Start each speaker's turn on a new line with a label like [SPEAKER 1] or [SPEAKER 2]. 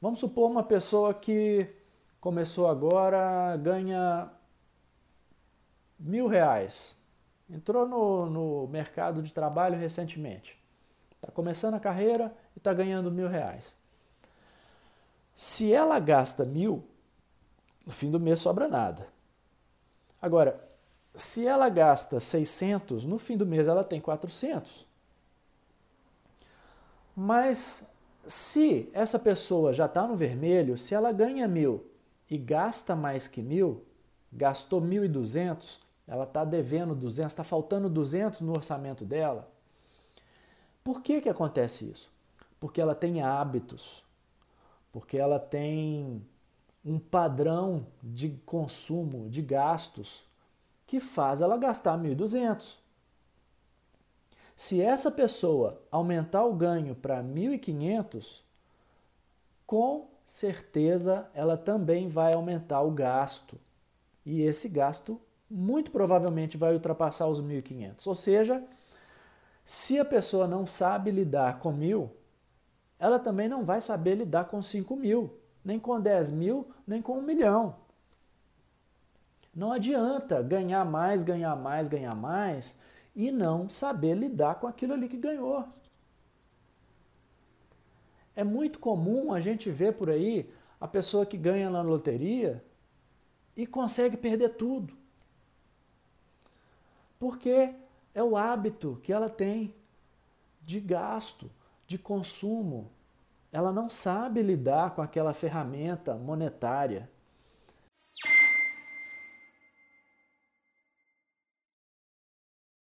[SPEAKER 1] Vamos supor uma pessoa que começou agora, ganha mil reais. Entrou no, no mercado de trabalho recentemente. Está começando a carreira e está ganhando mil reais. Se ela gasta mil, no fim do mês sobra nada. Agora, se ela gasta 600, no fim do mês ela tem 400. Mas se essa pessoa já está no vermelho, se ela ganha mil e gasta mais que mil, gastou mil e duzentos, ela está devendo 200, está faltando 200 no orçamento dela. Por que, que acontece isso? Porque ela tem hábitos, porque ela tem um padrão de consumo, de gastos, que faz ela gastar 1.200. Se essa pessoa aumentar o ganho para 1.500, com certeza ela também vai aumentar o gasto. E esse gasto muito provavelmente vai ultrapassar os 1.500. Ou seja, se a pessoa não sabe lidar com mil, ela também não vai saber lidar com 5 mil, nem com 10 mil, nem com um milhão. Não adianta ganhar mais, ganhar mais, ganhar mais e não saber lidar com aquilo ali que ganhou. É muito comum a gente ver por aí a pessoa que ganha na loteria e consegue perder tudo. Porque é o hábito que ela tem de gasto, de consumo. Ela não sabe lidar com aquela ferramenta monetária.